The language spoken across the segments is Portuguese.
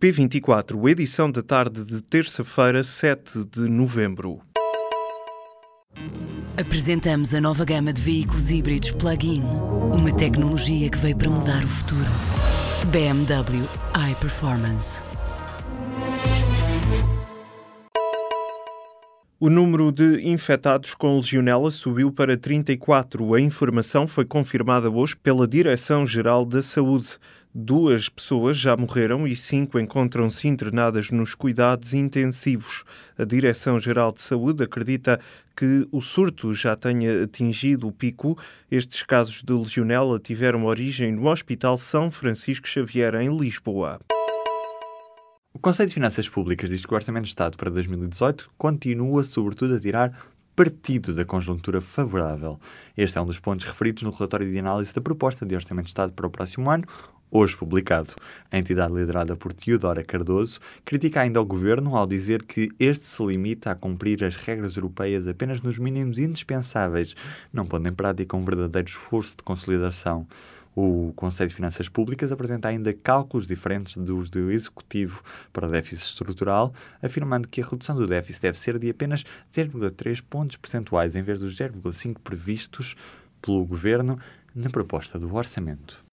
P24, edição da tarde de terça-feira, 7 de novembro. Apresentamos a nova gama de veículos híbridos plug-in. Uma tecnologia que veio para mudar o futuro. BMW iPerformance. O número de infectados com legionela subiu para 34. A informação foi confirmada hoje pela Direção-Geral da Saúde. Duas pessoas já morreram e cinco encontram-se internadas nos cuidados intensivos. A Direção-Geral de Saúde acredita que o surto já tenha atingido o pico. Estes casos de legionela tiveram origem no Hospital São Francisco Xavier, em Lisboa. O Conselho de Finanças Públicas diz que o Orçamento de Estado para 2018 continua, sobretudo, a tirar partido da conjuntura favorável. Este é um dos pontos referidos no relatório de análise da proposta de Orçamento de Estado para o próximo ano, hoje publicado. A entidade liderada por Teodora Cardoso critica ainda o governo ao dizer que este se limita a cumprir as regras europeias apenas nos mínimos indispensáveis, não pondo em prática um verdadeiro esforço de consolidação. O Conselho de Finanças Públicas apresenta ainda cálculos diferentes dos do Executivo para déficit estrutural, afirmando que a redução do déficit deve ser de apenas 0,3 pontos percentuais em vez dos 0,5 previstos pelo Governo na proposta do orçamento.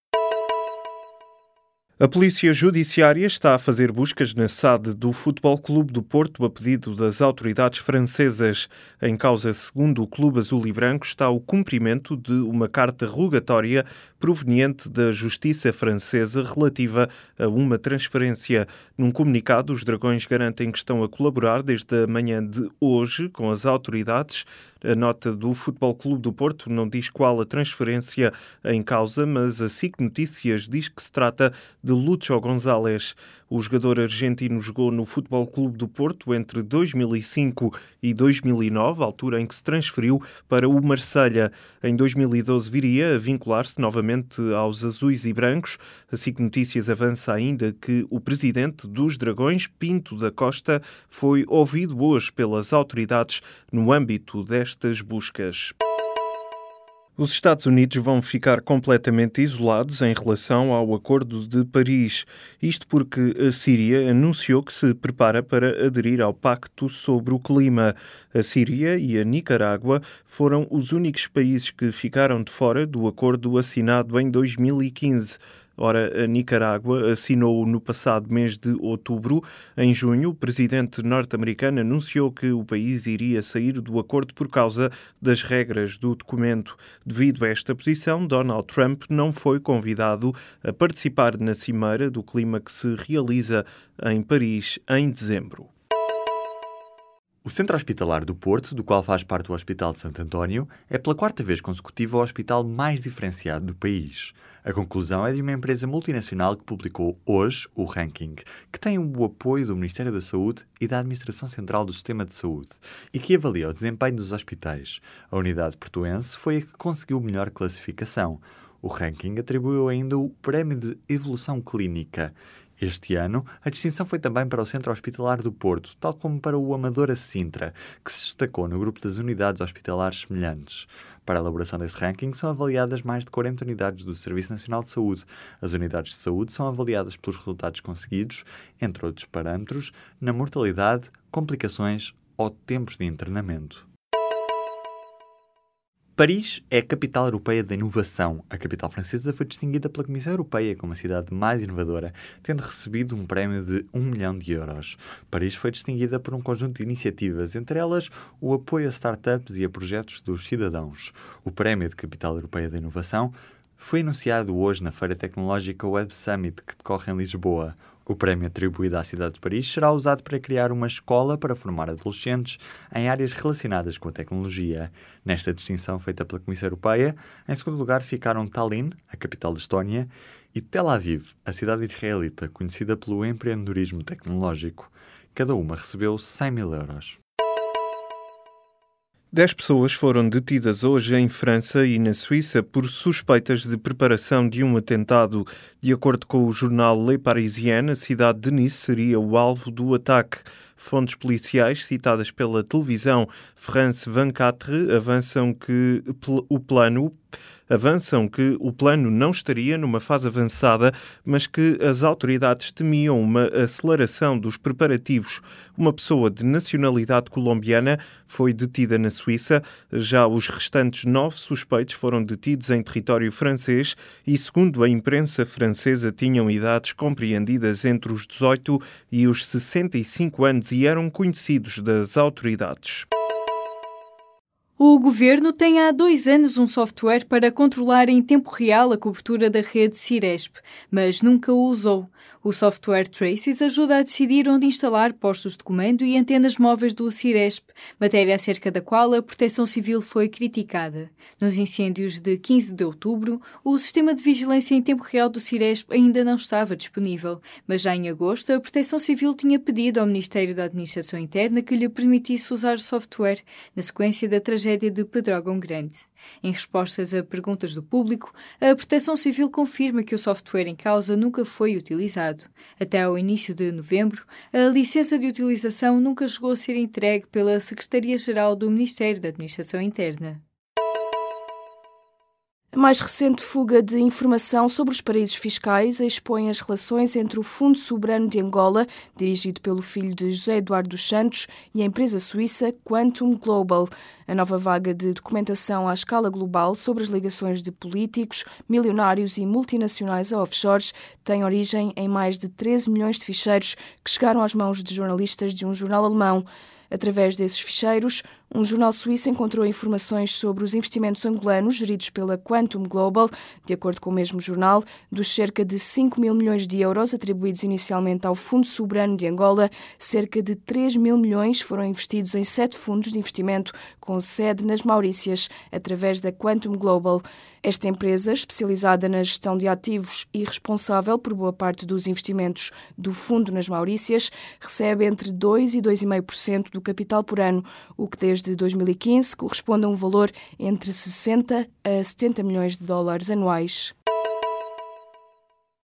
A Polícia Judiciária está a fazer buscas na SAD do Futebol Clube do Porto a pedido das autoridades francesas. Em causa, segundo o Clube Azul e Branco, está o cumprimento de uma carta rogatória proveniente da Justiça Francesa relativa a uma transferência. Num comunicado, os Dragões garantem que estão a colaborar desde a manhã de hoje com as autoridades a nota do Futebol Clube do Porto não diz qual a transferência em causa, mas a SIC Notícias diz que se trata de Lúcio González. O jogador argentino jogou no Futebol Clube do Porto entre 2005 e 2009, altura em que se transferiu para o Marselha. Em 2012 viria a vincular-se novamente aos azuis e brancos. A SIC Notícias avança ainda que o presidente dos Dragões, Pinto da Costa, foi ouvido hoje pelas autoridades no âmbito destas buscas. Os Estados Unidos vão ficar completamente isolados em relação ao Acordo de Paris. Isto porque a Síria anunciou que se prepara para aderir ao Pacto sobre o Clima. A Síria e a Nicarágua foram os únicos países que ficaram de fora do acordo assinado em 2015. Ora, a Nicarágua assinou no passado mês de outubro. Em junho, o presidente norte-americano anunciou que o país iria sair do acordo por causa das regras do documento. Devido a esta posição, Donald Trump não foi convidado a participar na cimeira do clima que se realiza em Paris em dezembro. O Centro Hospitalar do Porto, do qual faz parte o Hospital de Santo António, é pela quarta vez consecutiva o hospital mais diferenciado do país. A conclusão é de uma empresa multinacional que publicou hoje o ranking, que tem o apoio do Ministério da Saúde e da Administração Central do Sistema de Saúde e que avalia o desempenho dos hospitais. A unidade portuense foi a que conseguiu melhor classificação. O ranking atribuiu ainda o Prémio de Evolução Clínica este ano, a distinção foi também para o Centro Hospitalar do Porto, tal como para o Amadora Sintra, que se destacou no grupo das unidades hospitalares semelhantes. Para a elaboração deste ranking, são avaliadas mais de 40 unidades do Serviço Nacional de Saúde. As unidades de saúde são avaliadas pelos resultados conseguidos, entre outros parâmetros, na mortalidade, complicações ou tempos de internamento. Paris é a capital europeia da inovação. A capital francesa foi distinguida pela Comissão Europeia como a cidade mais inovadora, tendo recebido um prémio de 1 milhão de euros. Paris foi distinguida por um conjunto de iniciativas, entre elas o apoio a startups e a projetos dos cidadãos. O prémio de Capital Europeia da Inovação foi anunciado hoje na Feira Tecnológica Web Summit, que decorre em Lisboa. O prémio atribuído à cidade de Paris será usado para criar uma escola para formar adolescentes em áreas relacionadas com a tecnologia. Nesta distinção feita pela Comissão Europeia, em segundo lugar ficaram Tallinn, a capital da Estónia, e Tel Aviv, a cidade israelita, conhecida pelo empreendedorismo tecnológico. Cada uma recebeu 100 mil euros. Dez pessoas foram detidas hoje em França e na Suíça por suspeitas de preparação de um atentado. De acordo com o jornal Le Parisien, a cidade de Nice seria o alvo do ataque. Fontes policiais citadas pela televisão France 24 avançam que o plano avançam que o plano não estaria numa fase avançada, mas que as autoridades temiam uma aceleração dos preparativos. Uma pessoa de nacionalidade colombiana foi detida na Suíça. Já os restantes nove suspeitos foram detidos em território francês e, segundo a imprensa francesa, tinham idades compreendidas entre os 18 e os 65 anos e eram conhecidos das autoridades. O governo tem há dois anos um software para controlar em tempo real a cobertura da rede Ciresp, mas nunca o usou. O software Traces ajuda a decidir onde instalar postos de comando e antenas móveis do Ciresp, matéria acerca da qual a Proteção Civil foi criticada. Nos incêndios de 15 de outubro, o sistema de vigilância em tempo real do Ciresp ainda não estava disponível, mas já em agosto a Proteção Civil tinha pedido ao Ministério da Administração Interna que lhe permitisse usar o software, na sequência da tragédia tragédia de Pedrógão Grande. Em respostas a perguntas do público, a Proteção Civil confirma que o software em causa nunca foi utilizado. Até ao início de novembro, a licença de utilização nunca chegou a ser entregue pela Secretaria-Geral do Ministério da Administração Interna. A mais recente fuga de informação sobre os paraísos fiscais expõe as relações entre o Fundo Soberano de Angola, dirigido pelo filho de José Eduardo dos Santos, e a empresa suíça Quantum Global. A nova vaga de documentação à escala global sobre as ligações de políticos, milionários e multinacionais a offshores tem origem em mais de 13 milhões de ficheiros que chegaram às mãos de jornalistas de um jornal alemão. Através desses ficheiros, um jornal suíço encontrou informações sobre os investimentos angolanos geridos pela Quantum Global. De acordo com o mesmo jornal, dos cerca de 5 mil milhões de euros atribuídos inicialmente ao Fundo Soberano de Angola, cerca de 3 mil milhões foram investidos em sete fundos de investimento com sede nas Maurícias, através da Quantum Global. Esta empresa, especializada na gestão de ativos e responsável por boa parte dos investimentos do fundo nas Maurícias, recebe entre 2 e 2,5% do capital por ano, o que desde de 2015 corresponde a um valor entre 60 a 70 milhões de dólares anuais.